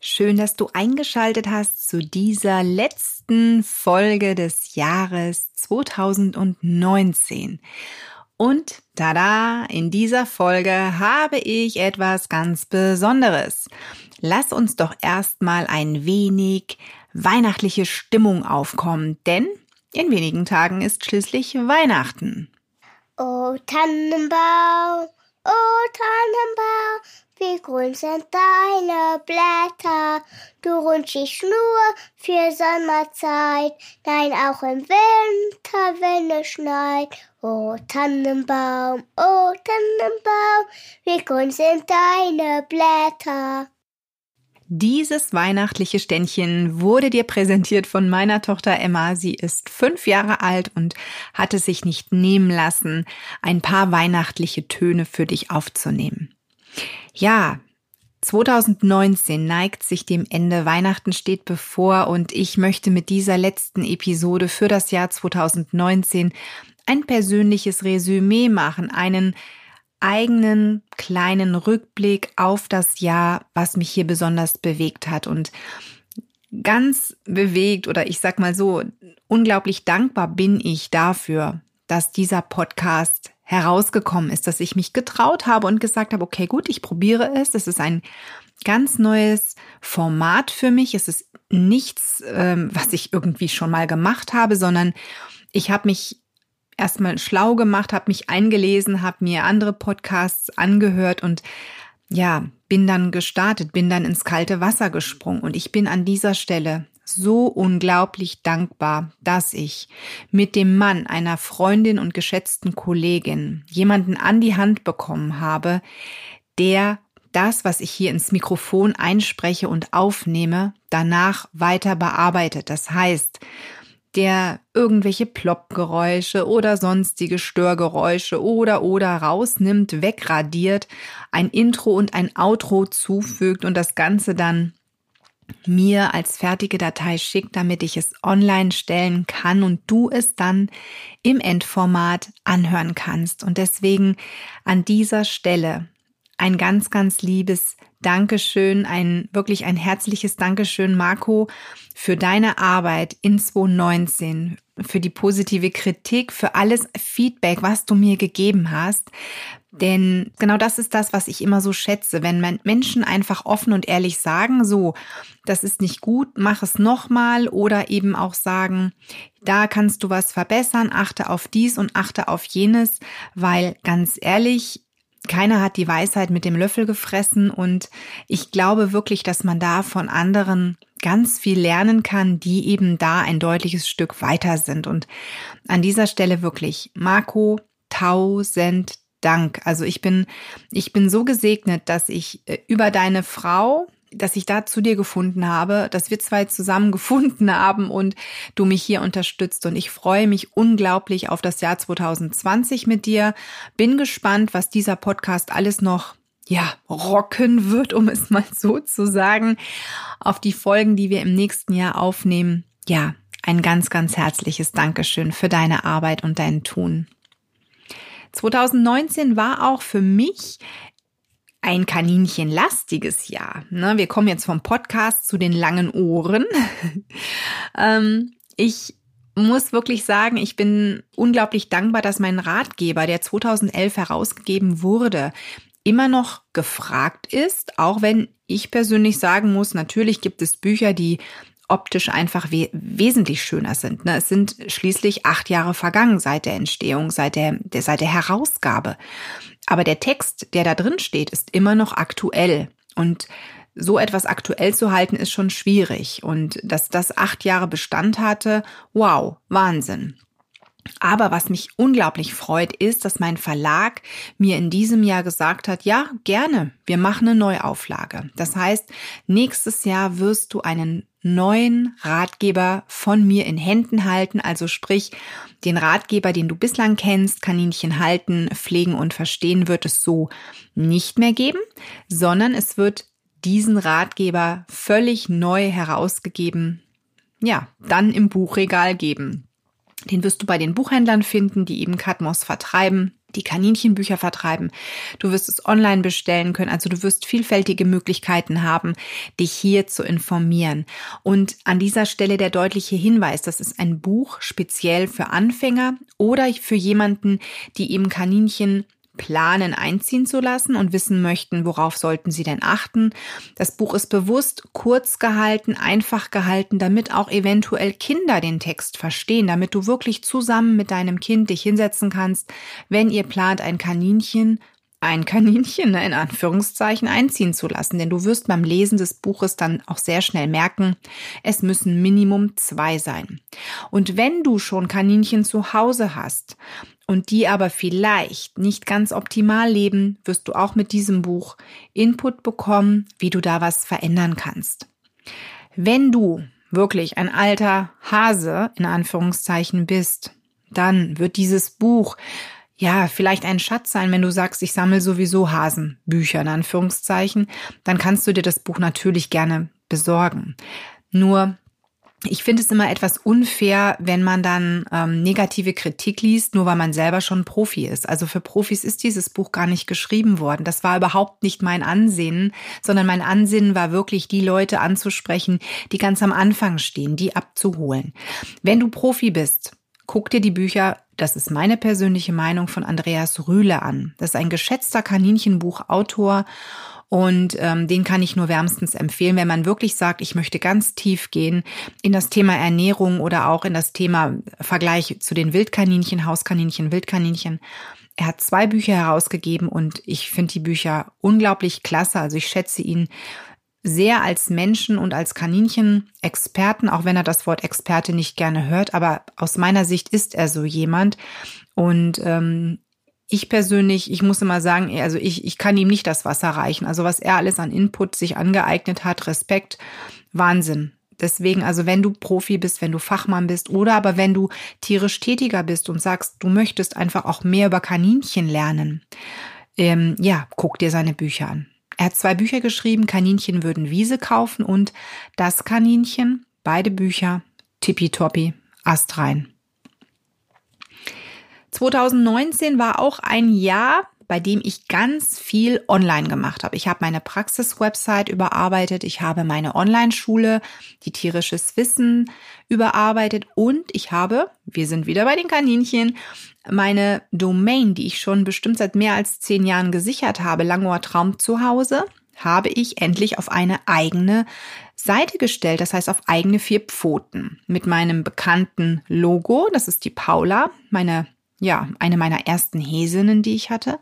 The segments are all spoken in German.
Schön, dass du eingeschaltet hast zu dieser letzten Folge des Jahres 2019. Und tada, in dieser Folge habe ich etwas ganz Besonderes. Lass uns doch erstmal ein wenig weihnachtliche Stimmung aufkommen, denn in wenigen Tagen ist schließlich Weihnachten. Oh Tannenbaum, oh Tannenbaum, wie grün sind deine Blätter. Du rutschst nur für Sommerzeit, nein, auch im Winter, wenn es schneit. Oh Tannenbaum, oh Tannenbaum, wie grün sind deine Blätter. Dieses weihnachtliche Ständchen wurde dir präsentiert von meiner Tochter Emma. Sie ist fünf Jahre alt und hat es sich nicht nehmen lassen, ein paar weihnachtliche Töne für dich aufzunehmen. Ja, 2019 neigt sich dem Ende, Weihnachten steht bevor und ich möchte mit dieser letzten Episode für das Jahr 2019 ein persönliches Resümee machen, einen eigenen kleinen Rückblick auf das Jahr, was mich hier besonders bewegt hat und ganz bewegt oder ich sag mal so, unglaublich dankbar bin ich dafür, dass dieser Podcast herausgekommen ist, dass ich mich getraut habe und gesagt habe, okay, gut, ich probiere es. Es ist ein ganz neues Format für mich. Es ist nichts, ähm, was ich irgendwie schon mal gemacht habe, sondern ich habe mich erstmal schlau gemacht, habe mich eingelesen, habe mir andere Podcasts angehört und ja, bin dann gestartet, bin dann ins kalte Wasser gesprungen und ich bin an dieser Stelle so unglaublich dankbar, dass ich mit dem Mann einer Freundin und geschätzten Kollegin jemanden an die Hand bekommen habe, der das, was ich hier ins Mikrofon einspreche und aufnehme, danach weiter bearbeitet. Das heißt, der irgendwelche Ploppgeräusche oder sonstige Störgeräusche oder oder rausnimmt, wegradiert, ein Intro und ein Outro zufügt und das Ganze dann mir als fertige Datei schickt, damit ich es online stellen kann und du es dann im Endformat anhören kannst. Und deswegen an dieser Stelle ein ganz, ganz liebes Dankeschön, ein wirklich ein herzliches Dankeschön, Marco, für deine Arbeit in 2019, für die positive Kritik, für alles Feedback, was du mir gegeben hast. Denn genau das ist das, was ich immer so schätze, wenn Menschen einfach offen und ehrlich sagen, so, das ist nicht gut, mach es nochmal oder eben auch sagen, da kannst du was verbessern, achte auf dies und achte auf jenes, weil ganz ehrlich, keiner hat die Weisheit mit dem Löffel gefressen und ich glaube wirklich, dass man da von anderen ganz viel lernen kann, die eben da ein deutliches Stück weiter sind. Und an dieser Stelle wirklich, Marco, tausend Dank. Also ich bin, ich bin so gesegnet, dass ich äh, über deine Frau, dass ich da zu dir gefunden habe, dass wir zwei zusammen gefunden haben und du mich hier unterstützt. Und ich freue mich unglaublich auf das Jahr 2020 mit dir. Bin gespannt, was dieser Podcast alles noch ja, rocken wird, um es mal so zu sagen, auf die Folgen, die wir im nächsten Jahr aufnehmen. Ja, ein ganz, ganz herzliches Dankeschön für deine Arbeit und dein Tun. 2019 war auch für mich ein kaninchenlastiges Jahr. Ne? Wir kommen jetzt vom Podcast zu den langen Ohren. ähm, ich muss wirklich sagen, ich bin unglaublich dankbar, dass mein Ratgeber, der 2011 herausgegeben wurde, immer noch gefragt ist, auch wenn ich persönlich sagen muss, natürlich gibt es Bücher, die optisch einfach we wesentlich schöner sind. Ne? Es sind schließlich acht Jahre vergangen seit der Entstehung, seit der, der, seit der Herausgabe. Aber der Text, der da drin steht, ist immer noch aktuell. Und so etwas aktuell zu halten, ist schon schwierig. Und dass das acht Jahre Bestand hatte, wow, Wahnsinn. Aber was mich unglaublich freut, ist, dass mein Verlag mir in diesem Jahr gesagt hat, ja, gerne, wir machen eine Neuauflage. Das heißt, nächstes Jahr wirst du einen neuen Ratgeber von mir in Händen halten, also sprich den Ratgeber, den du bislang kennst, Kaninchen halten, pflegen und verstehen, wird es so nicht mehr geben, sondern es wird diesen Ratgeber völlig neu herausgegeben, ja, dann im Buchregal geben. Den wirst du bei den Buchhändlern finden, die eben Katmos vertreiben die Kaninchenbücher vertreiben. Du wirst es online bestellen können. Also du wirst vielfältige Möglichkeiten haben, dich hier zu informieren. Und an dieser Stelle der deutliche Hinweis, das ist ein Buch speziell für Anfänger oder für jemanden, die eben Kaninchen planen, einziehen zu lassen und wissen möchten, worauf sollten sie denn achten. Das Buch ist bewusst kurz gehalten, einfach gehalten, damit auch eventuell Kinder den Text verstehen, damit du wirklich zusammen mit deinem Kind dich hinsetzen kannst, wenn ihr plant, ein Kaninchen ein Kaninchen in Anführungszeichen einziehen zu lassen, denn du wirst beim Lesen des Buches dann auch sehr schnell merken, es müssen Minimum zwei sein. Und wenn du schon Kaninchen zu Hause hast und die aber vielleicht nicht ganz optimal leben, wirst du auch mit diesem Buch Input bekommen, wie du da was verändern kannst. Wenn du wirklich ein alter Hase in Anführungszeichen bist, dann wird dieses Buch ja, vielleicht ein Schatz sein, wenn du sagst, ich sammle sowieso Hasenbücher in Anführungszeichen, dann kannst du dir das Buch natürlich gerne besorgen. Nur ich finde es immer etwas unfair, wenn man dann ähm, negative Kritik liest, nur weil man selber schon Profi ist. Also für Profis ist dieses Buch gar nicht geschrieben worden. Das war überhaupt nicht mein Ansinnen, sondern mein Ansinnen war wirklich, die Leute anzusprechen, die ganz am Anfang stehen, die abzuholen. Wenn du Profi bist, guck dir die Bücher, das ist meine persönliche Meinung, von Andreas Rühle an. Das ist ein geschätzter Kaninchenbuchautor und ähm, den kann ich nur wärmstens empfehlen, wenn man wirklich sagt, ich möchte ganz tief gehen in das Thema Ernährung oder auch in das Thema Vergleich zu den Wildkaninchen, Hauskaninchen, Wildkaninchen. Er hat zwei Bücher herausgegeben und ich finde die Bücher unglaublich klasse. Also ich schätze ihn sehr als Menschen und als Kaninchen-Experten, auch wenn er das Wort Experte nicht gerne hört, aber aus meiner Sicht ist er so jemand. Und ähm, ich persönlich, ich muss immer sagen, also ich, ich kann ihm nicht das Wasser reichen. Also was er alles an Input sich angeeignet hat, Respekt, Wahnsinn. Deswegen, also wenn du Profi bist, wenn du Fachmann bist oder aber wenn du tierisch tätiger bist und sagst, du möchtest einfach auch mehr über Kaninchen lernen, ähm, ja, guck dir seine Bücher an. Er hat zwei Bücher geschrieben, Kaninchen würden Wiese kaufen und Das Kaninchen, beide Bücher, tippitoppi, astrein. 2019 war auch ein Jahr, bei dem ich ganz viel online gemacht habe. Ich habe meine Praxis-Website überarbeitet, ich habe meine Online-Schule, die tierisches Wissen überarbeitet und ich habe, wir sind wieder bei den Kaninchen, meine Domain, die ich schon bestimmt seit mehr als zehn Jahren gesichert habe, Langohr Traum zu Hause, habe ich endlich auf eine eigene Seite gestellt, das heißt auf eigene vier Pfoten mit meinem bekannten Logo, das ist die Paula, meine ja, eine meiner ersten Häsinnen, die ich hatte.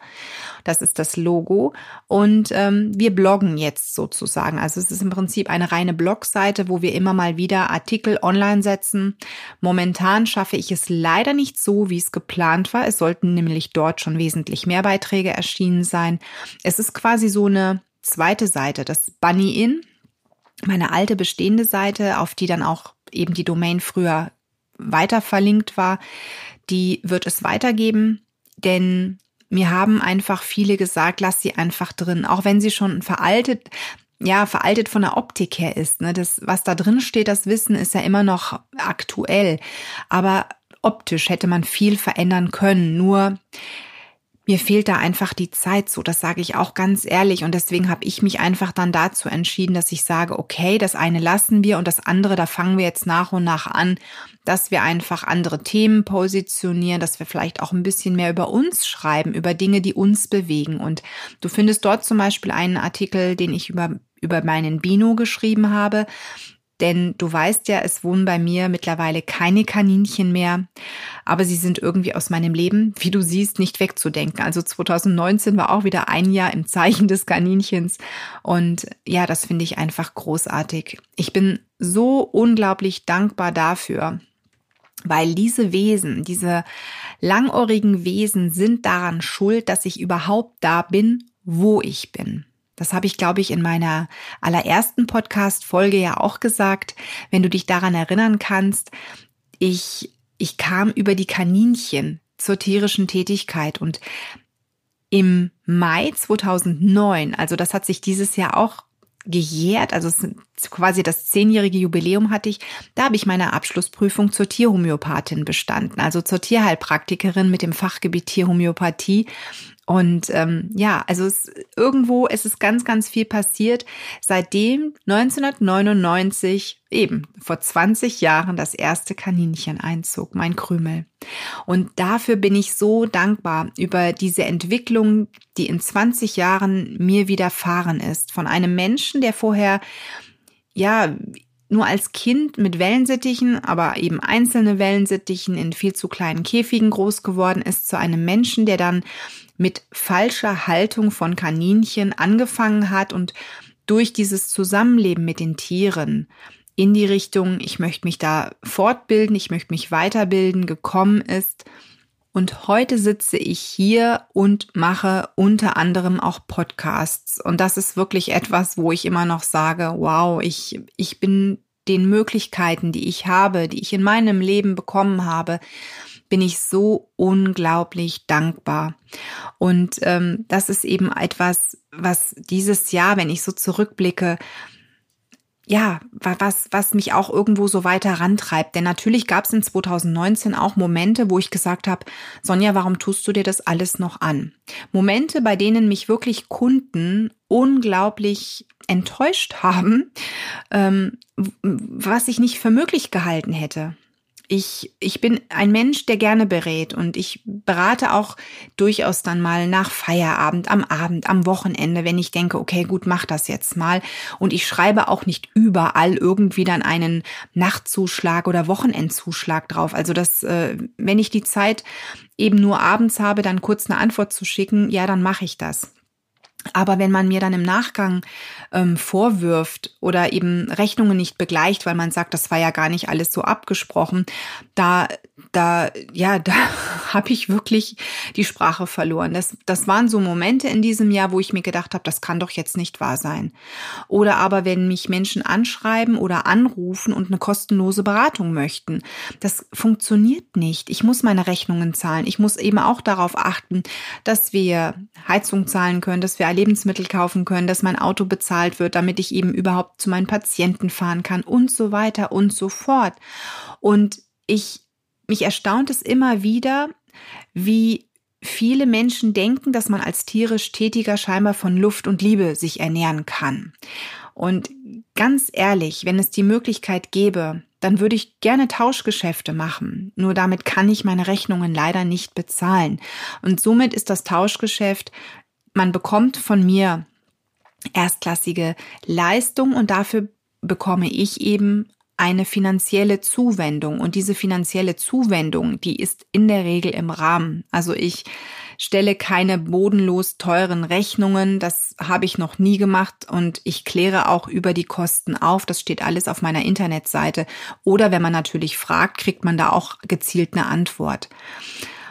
Das ist das Logo. Und ähm, wir bloggen jetzt sozusagen. Also es ist im Prinzip eine reine Blogseite, wo wir immer mal wieder Artikel online setzen. Momentan schaffe ich es leider nicht so, wie es geplant war. Es sollten nämlich dort schon wesentlich mehr Beiträge erschienen sein. Es ist quasi so eine zweite Seite, das Bunny In, meine alte bestehende Seite, auf die dann auch eben die Domain früher weiter verlinkt war die wird es weitergeben, denn mir haben einfach viele gesagt, lass sie einfach drin, auch wenn sie schon veraltet, ja, veraltet von der Optik her ist. Ne? Das, was da drin steht, das Wissen ist ja immer noch aktuell. Aber optisch hätte man viel verändern können. Nur mir fehlt da einfach die Zeit so, das sage ich auch ganz ehrlich. Und deswegen habe ich mich einfach dann dazu entschieden, dass ich sage, okay, das eine lassen wir und das andere, da fangen wir jetzt nach und nach an, dass wir einfach andere Themen positionieren, dass wir vielleicht auch ein bisschen mehr über uns schreiben, über Dinge, die uns bewegen. Und du findest dort zum Beispiel einen Artikel, den ich über, über meinen Bino geschrieben habe. Denn du weißt ja, es wohnen bei mir mittlerweile keine Kaninchen mehr, aber sie sind irgendwie aus meinem Leben, wie du siehst, nicht wegzudenken. Also 2019 war auch wieder ein Jahr im Zeichen des Kaninchens und ja, das finde ich einfach großartig. Ich bin so unglaublich dankbar dafür, weil diese Wesen, diese langohrigen Wesen sind daran schuld, dass ich überhaupt da bin, wo ich bin. Das habe ich, glaube ich, in meiner allerersten Podcast-Folge ja auch gesagt. Wenn du dich daran erinnern kannst, ich, ich kam über die Kaninchen zur tierischen Tätigkeit und im Mai 2009, also das hat sich dieses Jahr auch gejährt, also quasi das zehnjährige Jubiläum hatte ich, da habe ich meine Abschlussprüfung zur Tierhomöopathin bestanden, also zur Tierheilpraktikerin mit dem Fachgebiet Tierhomöopathie und ähm, ja, also es, irgendwo es ist ganz, ganz viel passiert, seitdem 1999 eben vor 20 Jahren das erste Kaninchen einzog, mein Krümel. Und dafür bin ich so dankbar über diese Entwicklung, die in 20 Jahren mir widerfahren ist. Von einem Menschen, der vorher ja nur als Kind mit Wellensittichen, aber eben einzelne Wellensittichen in viel zu kleinen Käfigen groß geworden ist, zu einem Menschen, der dann mit falscher Haltung von Kaninchen angefangen hat und durch dieses Zusammenleben mit den Tieren in die Richtung, ich möchte mich da fortbilden, ich möchte mich weiterbilden, gekommen ist. Und heute sitze ich hier und mache unter anderem auch Podcasts. Und das ist wirklich etwas, wo ich immer noch sage, wow, ich, ich bin den Möglichkeiten, die ich habe, die ich in meinem Leben bekommen habe, bin ich so unglaublich dankbar. Und ähm, das ist eben etwas, was dieses Jahr, wenn ich so zurückblicke, ja, was, was mich auch irgendwo so weiter rantreibt. Denn natürlich gab es in 2019 auch Momente, wo ich gesagt habe, Sonja, warum tust du dir das alles noch an? Momente, bei denen mich wirklich Kunden unglaublich enttäuscht haben, ähm, was ich nicht für möglich gehalten hätte ich, ich bin ein Mensch, der gerne berät und ich berate auch durchaus dann mal nach Feierabend, am Abend, am Wochenende, wenn ich denke, okay, gut, mach das jetzt mal. Und ich schreibe auch nicht überall irgendwie dann einen Nachtzuschlag oder Wochenendzuschlag drauf. Also das, äh, wenn ich die Zeit eben nur abends habe, dann kurz eine Antwort zu schicken, ja, dann mache ich das. Aber wenn man mir dann im Nachgang ähm, vorwirft oder eben Rechnungen nicht begleicht, weil man sagt, das war ja gar nicht alles so abgesprochen, da, da, ja, da habe ich wirklich die Sprache verloren. Das, das waren so Momente in diesem Jahr, wo ich mir gedacht habe, das kann doch jetzt nicht wahr sein. Oder aber wenn mich Menschen anschreiben oder anrufen und eine kostenlose Beratung möchten, das funktioniert nicht. Ich muss meine Rechnungen zahlen. Ich muss eben auch darauf achten, dass wir Heizung zahlen können, dass wir Lebensmittel kaufen können, dass mein Auto bezahlt wird, damit ich eben überhaupt zu meinen Patienten fahren kann und so weiter und so fort. Und ich, mich erstaunt es immer wieder, wie viele Menschen denken, dass man als tierisch Tätiger scheinbar von Luft und Liebe sich ernähren kann. Und ganz ehrlich, wenn es die Möglichkeit gäbe, dann würde ich gerne Tauschgeschäfte machen. Nur damit kann ich meine Rechnungen leider nicht bezahlen. Und somit ist das Tauschgeschäft man bekommt von mir erstklassige Leistung und dafür bekomme ich eben eine finanzielle Zuwendung. Und diese finanzielle Zuwendung, die ist in der Regel im Rahmen. Also ich stelle keine bodenlos teuren Rechnungen. Das habe ich noch nie gemacht und ich kläre auch über die Kosten auf. Das steht alles auf meiner Internetseite. Oder wenn man natürlich fragt, kriegt man da auch gezielt eine Antwort.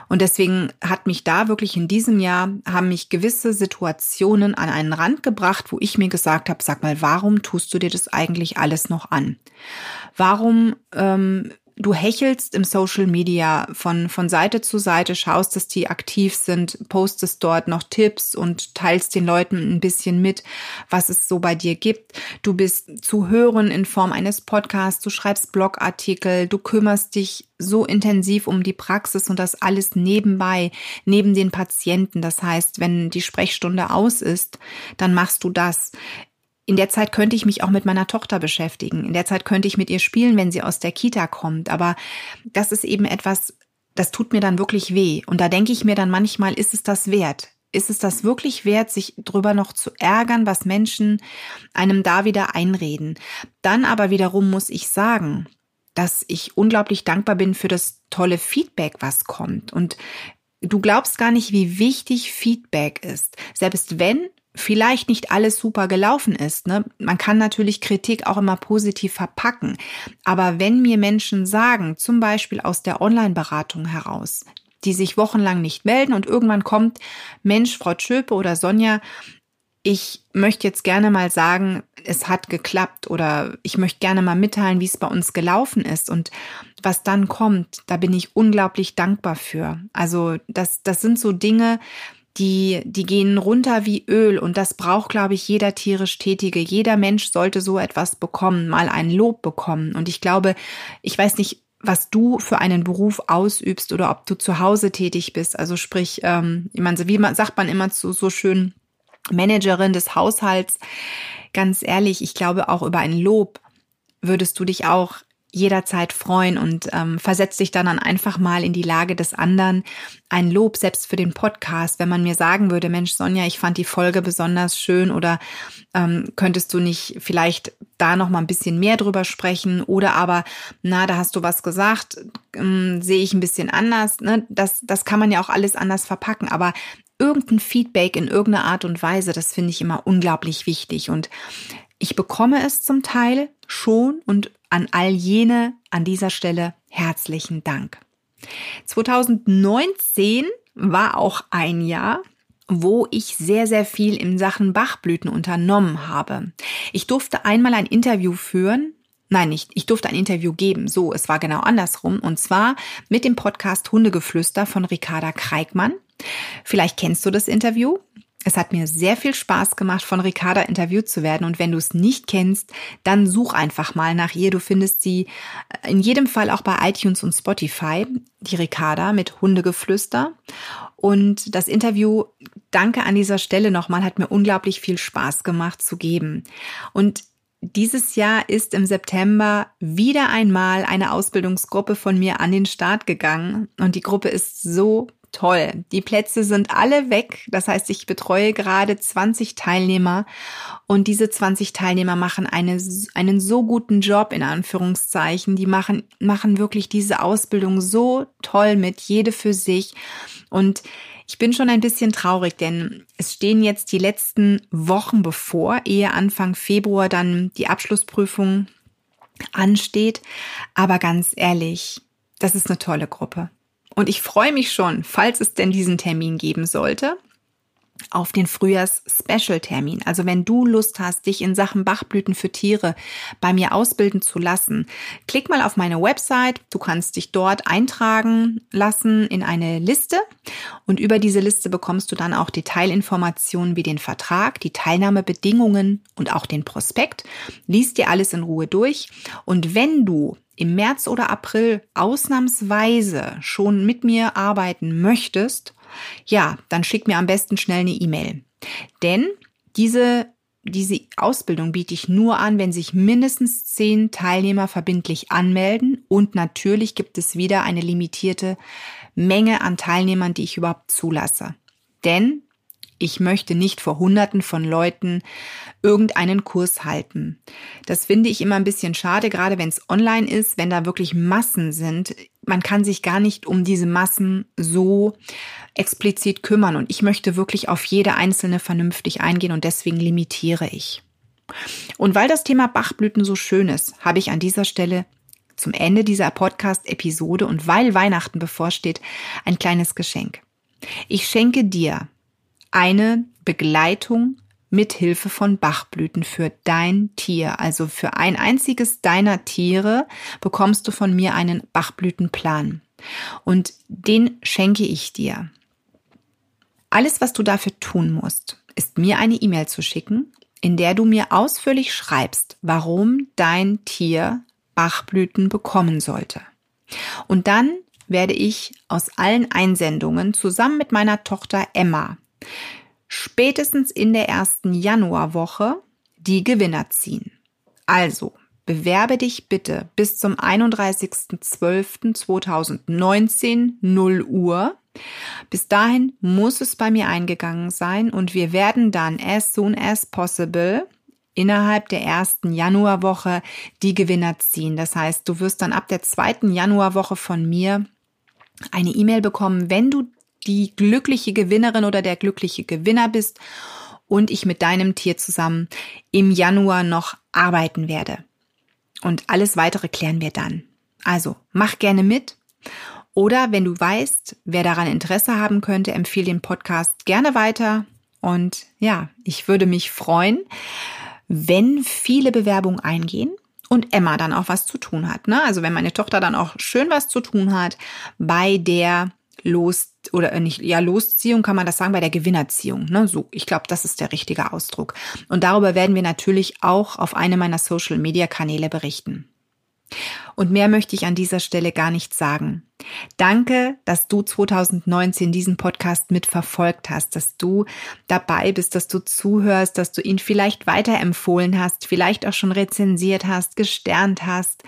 Und deswegen hat mich da wirklich in diesem Jahr, haben mich gewisse Situationen an einen Rand gebracht, wo ich mir gesagt habe, sag mal, warum tust du dir das eigentlich alles noch an? Warum ähm, du hechelst im Social Media von, von Seite zu Seite, schaust, dass die aktiv sind, postest dort noch Tipps und teilst den Leuten ein bisschen mit, was es so bei dir gibt. Du bist zu hören in Form eines Podcasts, du schreibst Blogartikel, du kümmerst dich so intensiv um die Praxis und das alles nebenbei, neben den Patienten. Das heißt, wenn die Sprechstunde aus ist, dann machst du das. In der Zeit könnte ich mich auch mit meiner Tochter beschäftigen. In der Zeit könnte ich mit ihr spielen, wenn sie aus der Kita kommt. Aber das ist eben etwas, das tut mir dann wirklich weh. Und da denke ich mir dann manchmal, ist es das wert? Ist es das wirklich wert, sich drüber noch zu ärgern, was Menschen einem da wieder einreden? Dann aber wiederum muss ich sagen, dass ich unglaublich dankbar bin für das tolle Feedback, was kommt. Und du glaubst gar nicht, wie wichtig Feedback ist. Selbst wenn vielleicht nicht alles super gelaufen ist. Ne? Man kann natürlich Kritik auch immer positiv verpacken. Aber wenn mir Menschen sagen, zum Beispiel aus der Online-Beratung heraus, die sich wochenlang nicht melden und irgendwann kommt, Mensch, Frau Tschöpe oder Sonja, ich möchte jetzt gerne mal sagen, es hat geklappt oder ich möchte gerne mal mitteilen, wie es bei uns gelaufen ist und was dann kommt, da bin ich unglaublich dankbar für. Also das, das sind so Dinge, die, die gehen runter wie Öl und das braucht, glaube ich, jeder tierisch Tätige. Jeder Mensch sollte so etwas bekommen, mal ein Lob bekommen. Und ich glaube, ich weiß nicht, was du für einen Beruf ausübst oder ob du zu Hause tätig bist. Also sprich, ähm, ich meine, wie man, sagt man immer so, so schön, Managerin des Haushalts. Ganz ehrlich, ich glaube auch über ein Lob würdest du dich auch jederzeit freuen und ähm, versetzt dich dann, dann einfach mal in die Lage des anderen. Ein Lob selbst für den Podcast, wenn man mir sagen würde, Mensch, Sonja, ich fand die Folge besonders schön oder ähm, könntest du nicht vielleicht da noch mal ein bisschen mehr drüber sprechen oder aber, na, da hast du was gesagt, ähm, sehe ich ein bisschen anders. Ne? Das, das kann man ja auch alles anders verpacken, aber irgendein Feedback in irgendeiner Art und Weise, das finde ich immer unglaublich wichtig. Und ich bekomme es zum Teil schon und an all jene an dieser Stelle herzlichen Dank. 2019 war auch ein Jahr, wo ich sehr, sehr viel in Sachen Bachblüten unternommen habe. Ich durfte einmal ein Interview führen. Nein, nicht. Ich durfte ein Interview geben. So, es war genau andersrum. Und zwar mit dem Podcast Hundegeflüster von Ricarda Kreikmann. Vielleicht kennst du das Interview. Es hat mir sehr viel Spaß gemacht, von Ricarda interviewt zu werden. Und wenn du es nicht kennst, dann such einfach mal nach ihr. Du findest sie äh, in jedem Fall auch bei iTunes und Spotify, die Ricarda mit Hundegeflüster. Und das Interview, danke an dieser Stelle nochmal, hat mir unglaublich viel Spaß gemacht zu geben. Und dieses Jahr ist im September wieder einmal eine Ausbildungsgruppe von mir an den Start gegangen. Und die Gruppe ist so toll. Die Plätze sind alle weg. Das heißt, ich betreue gerade 20 Teilnehmer und diese 20 Teilnehmer machen eine, einen so guten Job in Anführungszeichen. Die machen, machen wirklich diese Ausbildung so toll mit, jede für sich. Und ich bin schon ein bisschen traurig, denn es stehen jetzt die letzten Wochen bevor, ehe Anfang Februar dann die Abschlussprüfung ansteht. Aber ganz ehrlich, das ist eine tolle Gruppe. Und ich freue mich schon, falls es denn diesen Termin geben sollte, auf den Frühjahrs-Special-Termin. Also wenn du Lust hast, dich in Sachen Bachblüten für Tiere bei mir ausbilden zu lassen, klick mal auf meine Website. Du kannst dich dort eintragen lassen in eine Liste und über diese Liste bekommst du dann auch Detailinformationen wie den Vertrag, die Teilnahmebedingungen und auch den Prospekt. Lies dir alles in Ruhe durch und wenn du im März oder April ausnahmsweise schon mit mir arbeiten möchtest, ja, dann schick mir am besten schnell eine E-Mail. Denn diese, diese Ausbildung biete ich nur an, wenn sich mindestens zehn Teilnehmer verbindlich anmelden und natürlich gibt es wieder eine limitierte Menge an Teilnehmern, die ich überhaupt zulasse. Denn ich möchte nicht vor Hunderten von Leuten irgendeinen Kurs halten. Das finde ich immer ein bisschen schade, gerade wenn es online ist, wenn da wirklich Massen sind. Man kann sich gar nicht um diese Massen so explizit kümmern und ich möchte wirklich auf jede einzelne vernünftig eingehen und deswegen limitiere ich. Und weil das Thema Bachblüten so schön ist, habe ich an dieser Stelle zum Ende dieser Podcast-Episode und weil Weihnachten bevorsteht, ein kleines Geschenk. Ich schenke dir eine Begleitung mit Hilfe von Bachblüten für dein Tier. Also für ein einziges deiner Tiere bekommst du von mir einen Bachblütenplan. Und den schenke ich dir. Alles, was du dafür tun musst, ist mir eine E-Mail zu schicken, in der du mir ausführlich schreibst, warum dein Tier Bachblüten bekommen sollte. Und dann werde ich aus allen Einsendungen zusammen mit meiner Tochter Emma spätestens in der ersten Januarwoche die Gewinner ziehen. Also bewerbe dich bitte bis zum 31.12.2019 0 Uhr. Bis dahin muss es bei mir eingegangen sein und wir werden dann as soon as possible innerhalb der ersten Januarwoche die Gewinner ziehen. Das heißt, du wirst dann ab der zweiten Januarwoche von mir eine E-Mail bekommen, wenn du die glückliche Gewinnerin oder der glückliche Gewinner bist und ich mit deinem Tier zusammen im Januar noch arbeiten werde. Und alles weitere klären wir dann. Also mach gerne mit. Oder wenn du weißt, wer daran Interesse haben könnte, empfehle den Podcast gerne weiter Und ja, ich würde mich freuen, wenn viele Bewerbungen eingehen und Emma dann auch was zu tun hat. Ne? Also wenn meine Tochter dann auch schön was zu tun hat bei der Los oder äh, nicht ja Losziehung kann man das sagen bei der Gewinnerziehung. Ne? So, ich glaube, das ist der richtige Ausdruck. Und darüber werden wir natürlich auch auf einem meiner Social Media Kanäle berichten. Und mehr möchte ich an dieser Stelle gar nicht sagen. Danke, dass du 2019 diesen Podcast mitverfolgt hast, dass du dabei bist, dass du zuhörst, dass du ihn vielleicht weiterempfohlen hast, vielleicht auch schon rezensiert hast, gesternt hast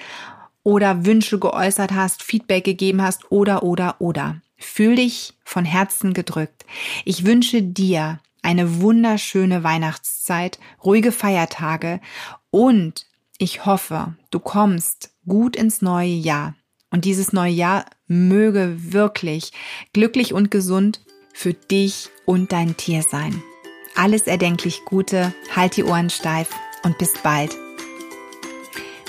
oder Wünsche geäußert hast, Feedback gegeben hast oder, oder, oder. Fühl dich von Herzen gedrückt. Ich wünsche dir eine wunderschöne Weihnachtszeit, ruhige Feiertage und ich hoffe, du kommst gut ins neue Jahr. Und dieses neue Jahr möge wirklich glücklich und gesund für dich und dein Tier sein. Alles erdenklich Gute, halt die Ohren steif und bis bald.